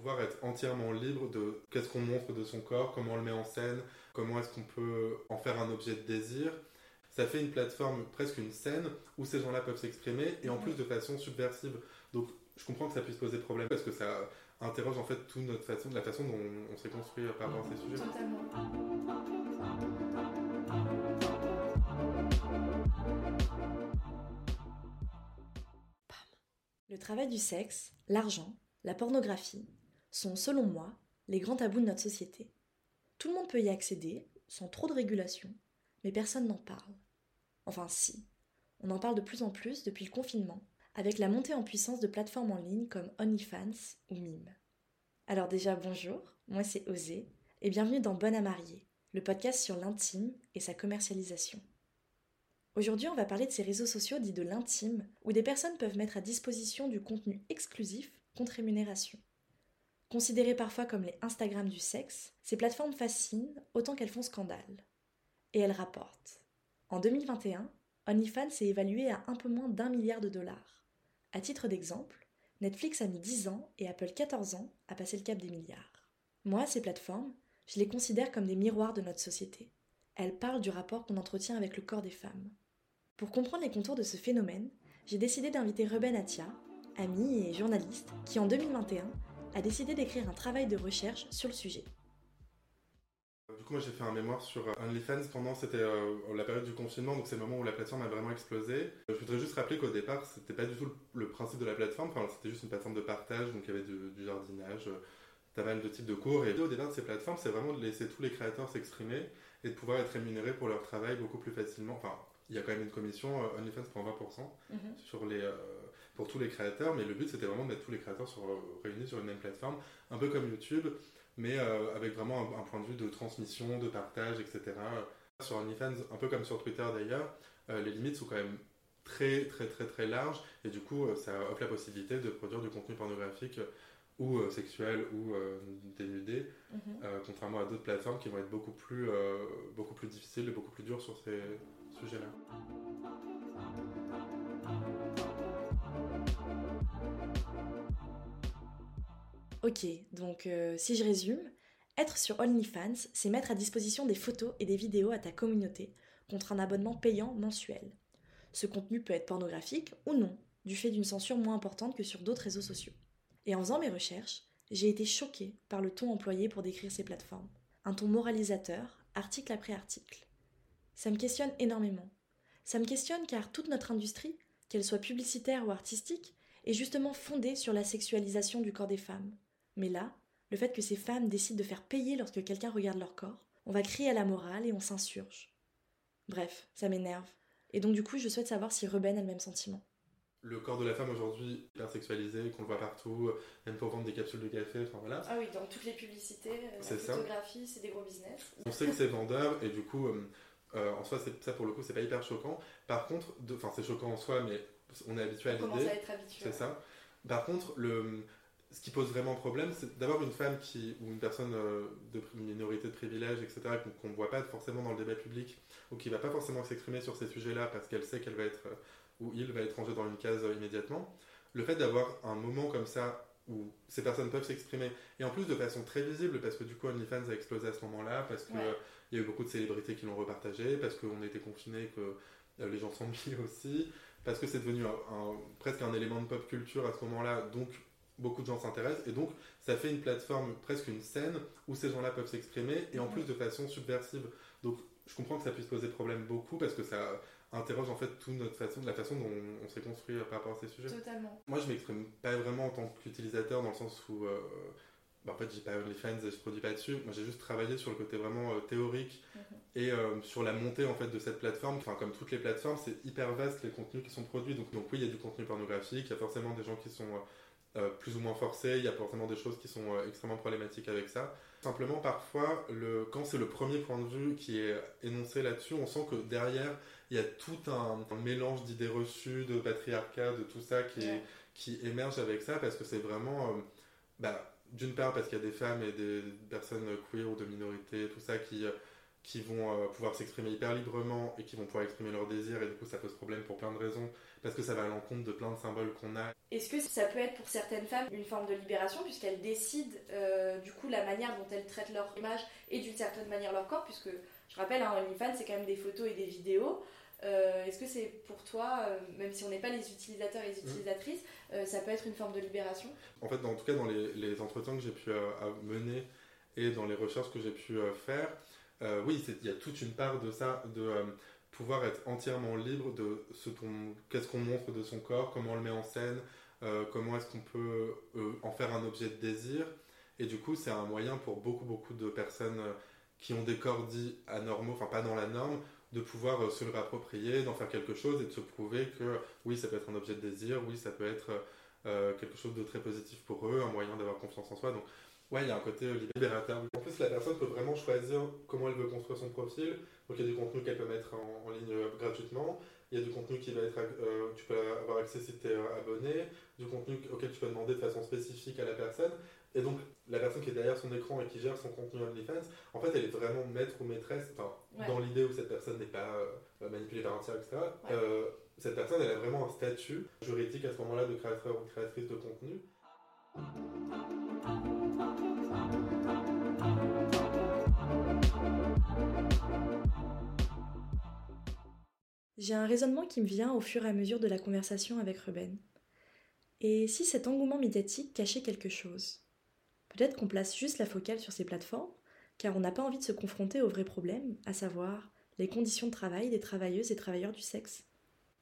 pouvoir être entièrement libre de qu'est-ce qu'on montre de son corps, comment on le met en scène, comment est-ce qu'on peut en faire un objet de désir. Ça fait une plateforme, presque une scène, où ces gens-là peuvent s'exprimer, et en plus de façon subversive. Donc je comprends que ça puisse poser problème, parce que ça interroge en fait toute notre façon, la façon dont on s'est construit par rapport à ces sujets. Totalement. Le travail du sexe, l'argent, la pornographie sont, selon moi, les grands tabous de notre société. Tout le monde peut y accéder, sans trop de régulation, mais personne n'en parle. Enfin si, on en parle de plus en plus depuis le confinement, avec la montée en puissance de plateformes en ligne comme OnlyFans ou Mime. Alors déjà bonjour, moi c'est Osé, et bienvenue dans Bonne à marier, le podcast sur l'intime et sa commercialisation. Aujourd'hui, on va parler de ces réseaux sociaux dits de l'intime, où des personnes peuvent mettre à disposition du contenu exclusif contre rémunération. Considérées parfois comme les Instagram du sexe, ces plateformes fascinent autant qu'elles font scandale. Et elles rapportent. En 2021, OnlyFans s'est évalué à un peu moins d'un milliard de dollars. À titre d'exemple, Netflix a mis 10 ans et Apple 14 ans à passer le cap des milliards. Moi, ces plateformes, je les considère comme des miroirs de notre société. Elles parlent du rapport qu'on entretient avec le corps des femmes. Pour comprendre les contours de ce phénomène, j'ai décidé d'inviter Ruben Atia, ami et journaliste, qui en 2021 a décidé d'écrire un travail de recherche sur le sujet. Du coup, moi j'ai fait un mémoire sur euh, OnlyFans pendant c'était euh, la période du confinement, donc c'est le moment où la plateforme a vraiment explosé. Je voudrais juste rappeler qu'au départ, c'était pas du tout le, principe de la plateforme, enfin, c'était juste une plateforme de partage, donc il y avait du, jardinage, euh, pas mal de types de cours. Et au départ de ces plateformes, c'est vraiment de laisser tous les créateurs s'exprimer et de pouvoir être rémunérés pour leur travail beaucoup plus facilement. Enfin, il y a quand même une commission, euh, OnlyFans prend 20% mhm. sur les, pour tous les créateurs, mais le but c'était vraiment de mettre tous les créateurs sur, euh, réunis sur une même plateforme, un peu comme YouTube, mais avec vraiment un, point de vue de transmission, de partage, etc. Sur OnlyFans, un peu comme sur Twitter d'ailleurs, les limites sont quand même très très très très larges et du coup ça offre la possibilité de produire du contenu pornographique ou sexuel ou dénudé, mhm. contrairement à d'autres plateformes qui vont être beaucoup plus, beaucoup plus difficiles et beaucoup plus dures sur ces, sujet-là. Ok, donc euh, si je résume, être sur OnlyFans, c'est mettre à disposition des photos et des vidéos à ta communauté contre un abonnement payant mensuel. Ce contenu peut être pornographique ou non, du fait d'une censure moins importante que sur d'autres réseaux sociaux. Et en faisant mes recherches, j'ai été choquée par le ton employé pour décrire ces plateformes. Un ton moralisateur, article après article. Ça me questionne énormément. Ça me questionne car toute notre industrie, qu'elle soit publicitaire ou artistique, est justement fondée sur la sexualisation du corps des femmes. Mais là, le fait que ces femmes décident de faire payer lorsque quelqu'un regarde leur corps, on va crier à la morale et on s'insurge. Bref, ça m'énerve. Et donc du coup, je souhaite savoir si Ruben a le même sentiment. Le corps de la femme aujourd'hui hyper sexualisé, qu'on le voit partout, même pour vendre des capsules de café, enfin voilà. Ah oui, dans toutes les publicités, euh, la photographie, c'est des gros business. On sait que c'est vendeur et du coup, euh, euh, en soi, ça pour le coup, c'est pas hyper choquant. Par contre, enfin, c'est choquant en soi, mais on est habitué à l'idée. On commence à être habitué. C'est ça. Par contre, le, ce qui pose vraiment problème, c'est d'avoir une femme qui, ou une personne euh, de minorité de privilège, etc., qu'on ne voit pas forcément dans le débat public, ou qui va pas forcément s'exprimer sur ces sujets-là parce qu'elle sait qu'elle va être, euh, ou il va être rangé dans une case immédiatement. Le fait d'avoir un moment comme ça où ces personnes peuvent s'exprimer, et en plus de façon très visible, parce que du coup OnlyFans a explosé à ce moment-là, parce qu'il il y a eu beaucoup de célébrités qui l'ont repartagé, parce qu'on était confinés, que euh, les gens sont mis aussi, parce que c'est devenu presque un élément de pop culture à ce moment-là, donc beaucoup de gens s'intéressent, et donc ça fait une plateforme, presque une scène, où ces gens-là peuvent s'exprimer, et en plus de façon subversive. Donc je comprends que ça puisse poser problème beaucoup, parce que ça interroge en fait toute notre façon, la façon dont on, s'est construit par rapport à ces sujets. Totalement. Moi je m'exprime pas vraiment en tant qu'utilisateur, dans le sens où... Euh, bah, en fait, j'ai pas OnlyFans et je produis pas dessus. Moi, j'ai juste travaillé sur le côté vraiment euh, théorique mhm. et euh, sur la montée en fait de cette plateforme. Enfin, comme toutes les plateformes, c'est hyper vaste les contenus qui sont produits. Donc, donc oui, il y a du contenu pornographique. Il y a forcément des gens qui sont euh, plus ou moins forcés. Il y a forcément des choses qui sont extrêmement problématiques avec ça. Simplement, parfois, le, quand c'est le premier point de vue qui est énoncé là-dessus, on sent que derrière, il y a tout un, mélange d'idées reçues, de patriarcat, de tout ça qui, qui émerge avec ça parce que c'est vraiment. bah, d'une part parce qu'il y a des femmes et des personnes queer ou de minorité, tout ça, qui, qui vont euh, pouvoir s'exprimer hyper librement et qui vont pouvoir exprimer leurs désirs et du coup ça pose problème pour plein de raisons parce que ça va à l'encontre de plein de symboles qu'on a. Est-ce que ça peut être pour certaines femmes une forme de libération puisqu'elles décident euh, du coup la manière dont elles traitent leur image et d'une certaine manière leur corps puisque je rappelle hein, OnlyFans c'est quand même des photos et des vidéos. Euh, est-ce que c'est pour toi, même si on n'est pas les utilisateurs et les mmh. utilisatrices, ça peut être une forme de libération? En fait, en tout cas dans les, les entretiens que j'ai pu mener et dans les recherches que j'ai pu faire, euh, oui, il y a toute une part de ça, de euh, pouvoir être entièrement libre de ce qu'est-ce qu'on montre de son corps, comment on le met en scène, euh, comment est-ce qu'on peut en faire un objet de désir. Et du coup, c'est un moyen pour beaucoup, beaucoup de personnes qui ont des corps dits anormaux, enfin pas dans la norme, de pouvoir se le réapproprier, d'en faire quelque chose et de se prouver que oui, ça peut être un objet de désir, oui, ça peut être quelque chose de très positif pour eux, un moyen d'avoir confiance en soi. Donc Ouais, il y a un côté euh, libérateur. En plus, la personne peut vraiment choisir comment elle veut construire son profil. Donc, il y a du contenu qu'elle peut mettre en, ligne euh, gratuitement. Il y a du contenu qui va être, euh, tu peux avoir accès si tu es abonné, du contenu auquel tu peux demander de façon spécifique à la personne. Et donc, la personne qui est derrière son écran et qui gère son contenu OnlyFans, en fait, elle est vraiment maître ou maîtresse, dans l'idée où cette personne n'est pas manipulée par un tiers, etc. cette personne, elle a vraiment un statut juridique à ce moment-là de créateur ou créatrice de contenu. J'ai un raisonnement qui me vient au fur et à mesure de la conversation avec Ruben. Et si cet engouement médiatique cachait quelque chose Peut-être qu'on place juste la focale sur ces plateformes, car on n'a pas envie de se confronter au vrai problème, à savoir les conditions de travail des travailleuses et travailleurs du sexe.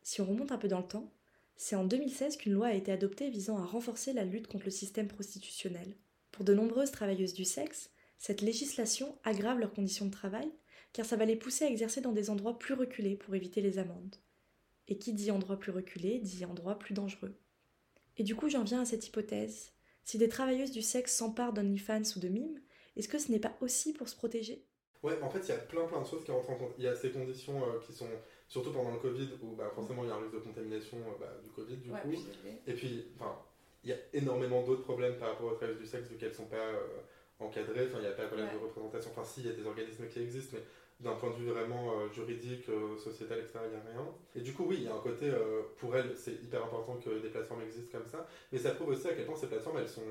Si on remonte un peu dans le temps, c'est en 2016 qu'une loi a été adoptée visant à renforcer la lutte contre le système prostitutionnel. Pour de nombreuses travailleuses du sexe, cette législation aggrave leurs conditions de travail car ça va les pousser à exercer dans des endroits plus reculés pour éviter les amendes. Et qui dit endroit plus reculé dit endroit plus dangereux. Et du coup, j'en viens à cette hypothèse. Si des travailleuses du sexe s'emparent d'OnlyFans ou de mimes, est-ce que ce n'est pas aussi pour se protéger? Ouais, en fait, il y a plein plein de choses qui rentrent en compte. Il y a ces conditions euh, qui sont, surtout pendant le Covid, où bah, forcément il y a un risque de contamination euh, bah, du Covid, du coup. Et puis, enfin, il y a énormément d'autres problèmes par rapport aux travailleuses du sexe, vu qu'elles ne sont pas euh, encadrées. Enfin, il n'y a pas de problème de représentation. Enfin, si, il y a des organismes qui existent, mais d'un point de vue vraiment euh, juridique, euh, sociétal, etc., il n'y a rien. Et du coup, oui, il y a un côté, euh, pour elles, c'est hyper important que des plateformes existent comme ça, mais ça prouve aussi à quel point ces plateformes, elles sont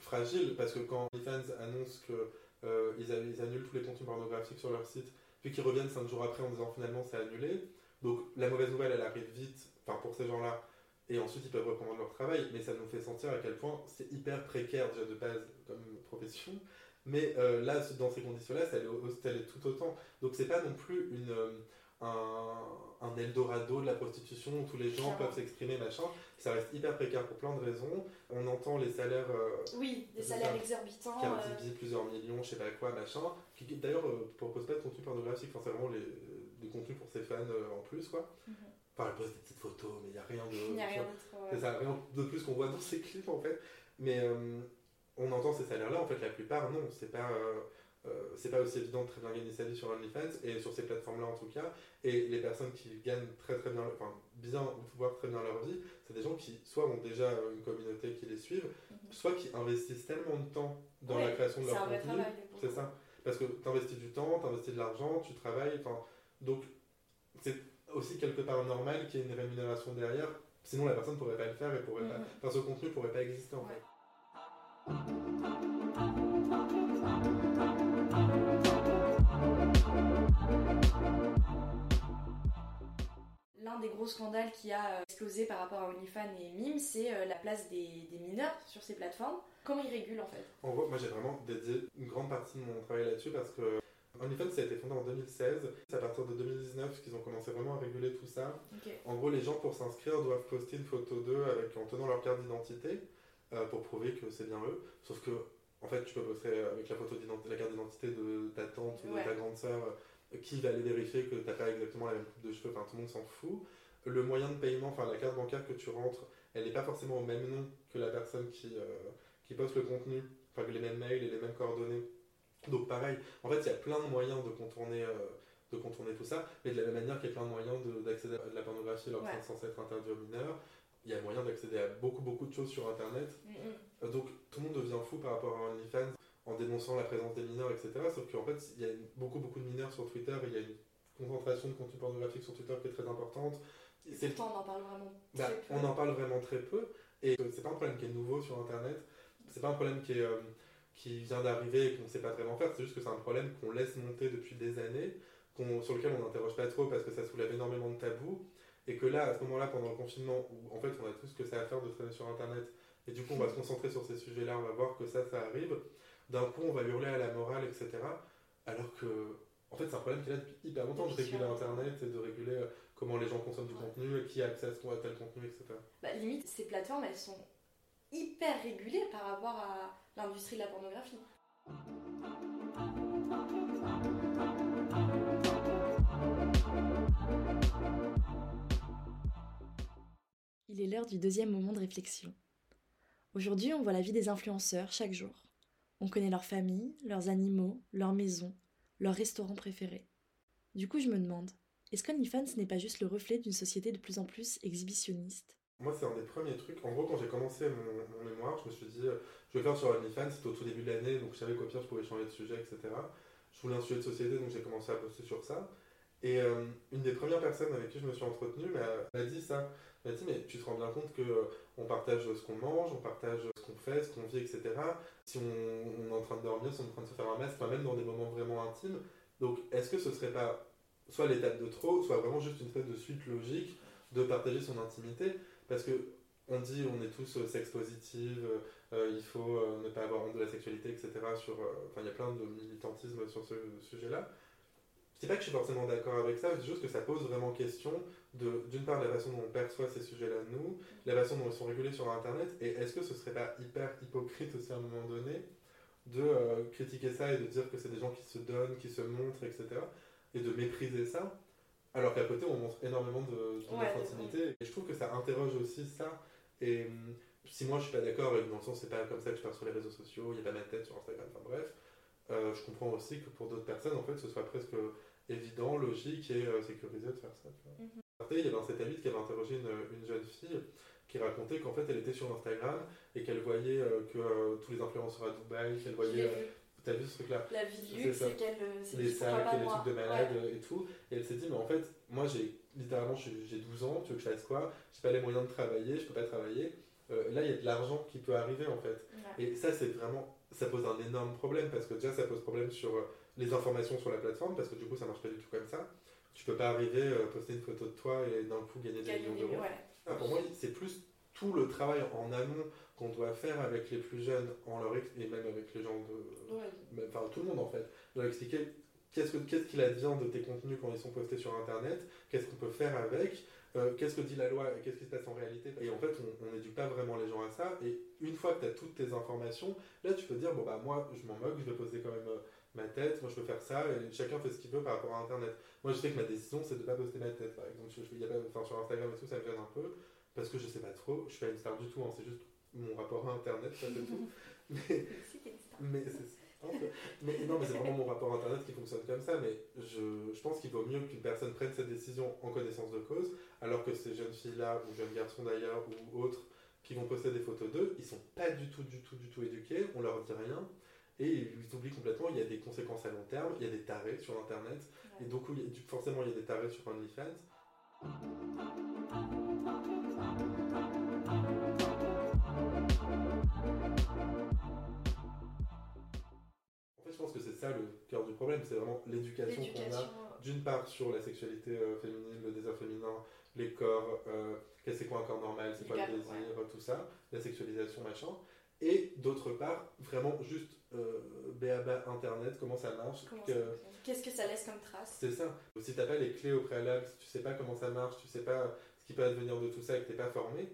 fragiles, parce que quand les fans annoncent qu'ils ils annulent tous les contenus pornographiques sur leur site, puis qu'ils reviennent 5 jours après en disant finalement c'est annulé, donc la mauvaise nouvelle, elle arrive vite, enfin pour ces gens-là, et ensuite ils peuvent reprendre leur travail, mais ça nous fait sentir à quel point c'est hyper précaire déjà de base comme profession, mais euh, là, dans ces conditions-là, ça allait, tout autant. Donc c'est pas non plus une, euh, un, Eldorado de la prostitution où tous les gens peuvent s'exprimer, machin. Ça reste hyper précaire pour plein de raisons. On entend les salaires. Euh, oui, des salaires exorbitants. Cardi plusieurs millions, je sais pas quoi, machin. Qui d'ailleurs ne propose pas de contenu pornographique. Enfin, vraiment les, des contenus pour ses fans en plus, quoi. Mhm. Enfin, elle pose des petites photos, mais il n'y a rien de. Il n'y a rien d'autre. C'est ça, rien de plus qu'on voit dans ses clips, en fait. Mais on entend ces salaires-là, en fait, la plupart, non, c'est pas, euh, c'est pas aussi évident de très bien gagner sa vie sur OnlyFans, et sur ces plateformes-là en tout cas, et les personnes qui gagnent très très bien, enfin, bien ou pouvoir très bien leur vie, c'est des gens qui soit ont déjà une communauté qui les suivent, mhm. soit qui investissent tellement de temps dans la création de leur contenu. C'est ça. Parce que tu investis du temps, tu investis de l'argent, tu travailles, donc c'est aussi quelque part normal qu'il y ait une rémunération derrière, sinon la personne ne pourrait pas le faire et pourrait pas, mhm. enfin, ce contenu ne pourrait pas exister en fait. L'un des gros scandales qui a euh, explosé par rapport à OnlyFans et Mime, c'est euh, la place des, mineurs sur ces plateformes. Comment ils régulent en fait? En gros, moi j'ai vraiment dédié une grande partie de mon travail là-dessus parce que OnlyFans ça a été fondé en 2016. C'est à partir de 2019 qu'ils ont commencé vraiment à réguler tout ça. En gros, les gens pour s'inscrire doivent poster une photo d'eux avec en tenant leur carte d'identité. Euh, pour prouver que c'est bien eux. Sauf que, en fait, tu peux poster avec la photo d'identité, la carte d'identité de ta tante ou de ta grande sœur, qui va aller vérifier que t'as pas exactement la même coupe de cheveux, enfin tout le monde s'en fout. Le moyen de paiement, enfin la carte bancaire que tu rentres, elle n'est pas forcément au même nom que la personne qui, euh, qui poste le contenu, enfin que les mêmes mails et les mêmes coordonnées. Donc pareil, en fait il y a plein de moyens de contourner, de contourner tout ça, mais de la même manière qu'il y a plein de moyens d'accéder à de la pornographie alors que c'est censé être interdit aux mineurs il y a moyen d'accéder à beaucoup beaucoup de choses sur internet. Mm, mm. Euh, donc tout le monde devient fou par rapport à OnlyFans en dénonçant la présence des mineurs, etc. Sauf qu'en fait, il y a beaucoup, beaucoup de mineurs sur Twitter, il y a une concentration de contenu pornographique sur Twitter qui est très importante. Et pourtant, on en parle vraiment bah, très peu. On en parle vraiment très peu, et c'est pas un problème qui est nouveau sur Internet, c'est pas un problème qui, est, euh, qui vient d'arriver et qu'on ne sait pas vraiment faire, c'est juste que c'est un problème qu'on laisse monter depuis des années, sur lequel on n'interroge pas trop parce que ça soulève énormément de tabous, et que là, à ce moment-là, pendant le confinement, où en fait on a tout ce que ça à faire de traîner sur Internet, et du coup on va se concentrer sur ces sujets-là, on va voir que ça, ça arrive, d'un coup on va hurler à la morale, etc. Alors que, en fait, c'est un problème qui est là depuis hyper longtemps de réguler Internet et de réguler euh, comment les gens consomment du contenu, qui a accès à tel contenu, etc. Bah, limite, ces plateformes, elles sont hyper régulées par rapport à l'industrie de la pornographie. Il est l'heure du deuxième moment de réflexion. Aujourd'hui, on voit la vie des influenceurs chaque jour. On connaît leur famille, leurs animaux, leurs maisons, leurs restaurants préférés. Du coup, je me demande, est-ce qu'OnlyFans n'est pas juste le reflet d'une société de plus en plus exhibitionniste? Moi, c'est un des premiers trucs. En gros, quand j'ai commencé mon, mémoire, je me suis dit, euh, je vais faire sur OnlyFans, c'était au tout début de l'année, donc je savais qu'au pire, je pouvais changer de sujet, etc. Je voulais un sujet de société, donc j'ai commencé à poster sur ça. Et euh, une des premières personnes avec qui je me suis entretenu m'a dit ça. Dit, mais tu te rends bien compte qu'on euh, partage ce qu'on mange, on partage ce qu'on fait, ce qu'on vit, etc. Si on, est en train de dormir, si on est en train de se faire un masque, même dans des moments vraiment intimes. Donc, est-ce que ce serait pas soit l'étape de trop, soit vraiment juste une espèce de suite logique de partager son intimité? Parce que on dit on est tous euh, sex positive, il faut ne pas avoir honte de la sexualité, etc. Il y a plein de militantisme sur ce sujet-là. Je dis pas que je suis forcément d'accord avec ça, c'est juste que ça pose vraiment question de, d'une part, la façon dont on perçoit ces sujets-là nous, la façon dont ils sont régulés sur Internet, et est-ce que ce serait pas hyper hypocrite aussi à un moment donné de euh, critiquer ça et de dire que c'est des gens qui se donnent, qui se montrent, etc., et de mépriser ça, alors qu'à côté on montre énormément de, de notre intimité. Et je trouve que ça interroge aussi ça. Et hum, si moi je suis pas d'accord, et dans le sens c'est pas comme ça que je parle sur les réseaux sociaux, il n'y a pas ma tête sur Instagram, enfin bref, euh, je comprends aussi que pour d'autres personnes, en fait, ce soit presque évident, logique et euh, sécurisé de faire ça. Tu mhm. Il y avait un satellite qui avait interrogé une, jeune fille qui racontait qu'en fait elle était sur Instagram et qu'elle voyait euh, que euh, tous les influenceurs à Dubaï, qu'elle voyait. T'as vu ce truc-là? La vie luxe, c'est qu'elle. Les salles, les trucs de malade et tout. Et elle s'est dit, mais en fait, moi j'ai littéralement j'ai 12 ans, tu veux que je fasse quoi? J'ai pas les moyens de travailler, je peux pas travailler. là, il y a de l'argent qui peut arriver en fait. Et ça, c'est vraiment. Ça pose un énorme problème parce que déjà, ça pose problème sur les informations sur la plateforme, parce que du coup, ça marche pas du tout comme ça. Tu peux pas arriver, euh, poster une photo de toi et d'un coup gagner des millions d'euros. Ah, pour moi, c'est plus tout le travail en amont qu'on doit faire avec les plus jeunes, en leur et même avec les gens de. Enfin, tout le monde en fait. Leur expliquer qu'est-ce qu'il advient de tes contenus quand ils sont postés sur Internet, qu'est-ce qu'on peut faire avec, euh, qu'est-ce que dit la loi et qu'est-ce qui se passe en réalité. Et en fait, on n'éduque pas vraiment les gens à ça. Et une fois que tu as toutes tes informations, là, tu peux dire, bon, bah, moi, je m'en moque, je vais poster quand même euh, ma tête, moi je peux faire ça, et chacun fait ce qu'il veut par rapport à Internet. Moi je sais que ma décision c'est de ne pas poster ma tête, par exemple. Je, je, y a pas, enfin, sur Instagram et tout, ça me gêne un peu, parce que je sais pas trop, je suis pas une star du tout, hein, c'est juste mon rapport à Internet, ça c'est tout. Mais, mais mais non, mais c'est vraiment mon rapport à Internet qui fonctionne comme ça. Mais je, je pense qu'il vaut mieux qu'une personne prenne cette décision en connaissance de cause, alors que ces jeunes filles-là, ou jeunes garçons d'ailleurs, ou autres, qui vont poster des photos d'eux, ils sont pas du tout, du tout, du tout éduqués, on leur dit rien. Et ils oublient complètement, il y a des conséquences à long terme, il y a des tarés sur Internet, et donc forcément il y a des tarés sur OnlyFans. En fait, je pense que c'est ça le cœur du problème, c'est vraiment l'éducation qu'on a, d'une part sur la sexualité euh, féminine, le désir féminin, les corps, euh, qu'est-ce c'est quoi un corps normal, c'est quoi le désir, tout ça, la sexualisation, machin. Et d'autre part, vraiment juste euh, BABA Internet, comment ça marche. Qu'est-ce que ça laisse comme trace C'est ça. Si tu n'as pas les clés au préalable, si tu sais pas comment ça marche, tu sais pas ce qui peut advenir de tout ça et que tu n'es pas formé,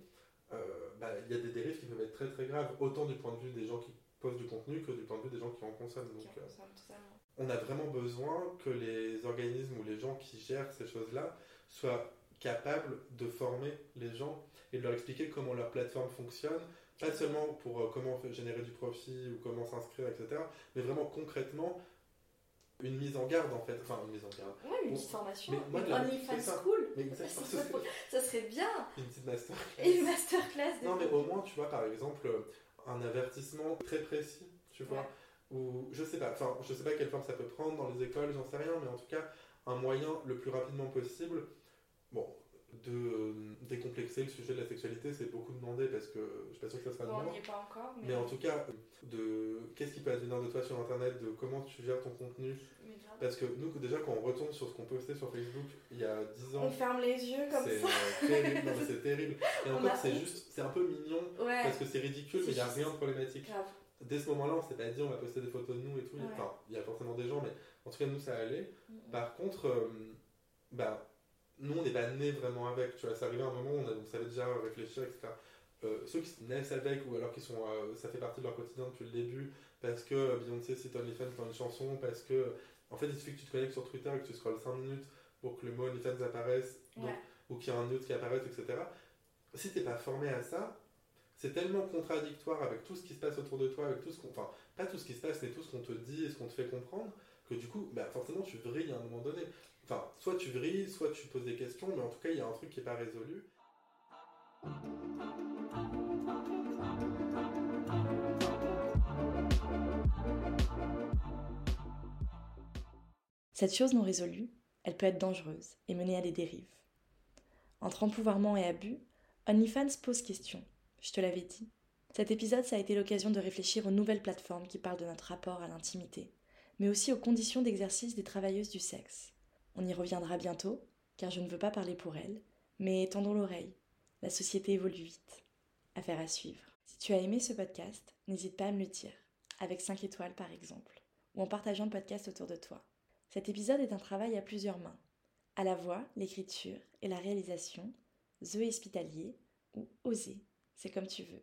euh, bah, il y a des dérives qui peuvent être très très graves, autant du point de vue des gens qui posent du contenu que du point de vue des gens qui en consomment. Donc, euh, on a vraiment besoin que les organismes ou les gens qui gèrent ces choses-là soient capables de former les gens et de leur expliquer comment leur plateforme fonctionne, pas seulement pour euh, comment générer du profit ou comment s'inscrire, etc. Mais vraiment concrètement, une mise en garde en fait. Enfin, une mise en garde. Ouais, une petite formation. Mais une OnlyFans School. Mais ça, ça, serait bien. Une petite masterclass. Une masterclass. Non, mais au moins, tu vois, par exemple, un avertissement très précis, tu vois. ou je sais pas, enfin, je sais pas quelle forme ça peut prendre dans les écoles, j'en sais rien, mais en tout cas, un moyen le plus rapidement possible, bon, de euh, décomplexer le sujet de la sexualité, c'est beaucoup demandé parce que je suis pas sûr que ça sera Bon, on n'y est pas encore, mais, Mais en tout cas, de qu'est-ce qui peut advenir de toi sur internet, de comment tu gères ton contenu? Parce que nous, déjà, quand on retourne sur ce qu'on postait sur Facebook il y a 10 ans, on ferme les yeux comme ça. euh, terrible. C'est terrible. Et encore, a c'est juste, c'est un peu mignon Ouais, parce que c'est ridicule, mais il n'y a rien de problématique. grave. Dès ce moment-là, on s'est pas dit on va poster des photos de nous et tout. Ouais. Enfin, il y a forcément des gens, mais en tout cas, nous, ça allait. Par contre, euh, bah, nous, on n'est pas nés vraiment avec. Tu vois, c'est arrivé à un moment où on, a- on savait déjà réfléchir, etc. Euh, ceux qui naissent avec ou alors qui sont, euh, ça fait partie de leur quotidien depuis le début, parce que euh, Beyoncé cite OnlyFans dans une chanson, parce que, en fait, il suffit que tu te connectes sur Twitter et que tu scrolles 5 minutes pour que le mot OnlyFans apparaisse, donc- Ouais. ou qu'il y a un nude qui apparaisse, etc. Si t'es pas formé à ça, c'est tellement contradictoire avec tout ce qui se passe autour de toi, avec tout ce qu'on, enfin, pas tout ce qui se passe, mais tout ce qu'on te dit et ce qu'on te fait comprendre, que du coup, bah, forcément, tu vrilles à un moment donné. Enfin, soit tu vrilles, soit tu poses des questions, mais en tout cas, il y a un truc qui est pas résolu. Cette chose non résolue, elle peut être dangereuse et mener à des dérives. Entre empouvoirment et abus, OnlyFans pose question. Je te l'avais dit. Cet épisode, ça a été l'occasion de réfléchir aux nouvelles plateformes qui parlent de notre rapport à l'intimité, mais aussi aux conditions d'exercice des travailleuses du sexe. On y reviendra bientôt, car je ne veux pas parler pour elles, mais tendons l'oreille. La société évolue vite. Affaire à suivre. Si tu as aimé ce podcast, n'hésite pas à me le dire, avec 5 étoiles par exemple, ou en partageant le podcast autour de toi. Cet épisode est un travail à plusieurs mains. À la voix, l'écriture et la réalisation, Zoé Hospitalier ou Osé, c'est comme tu veux.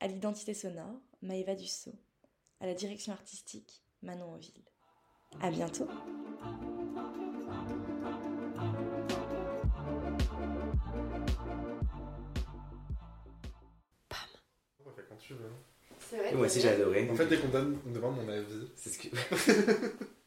À l'identité sonore, Maëva Dussault. À la direction artistique, Manon Auville. À bientôt! C'est vrai. Moi aussi j'ai adoré. En fait, dès qu'on donne- on me demande mon avis, C'est ce que...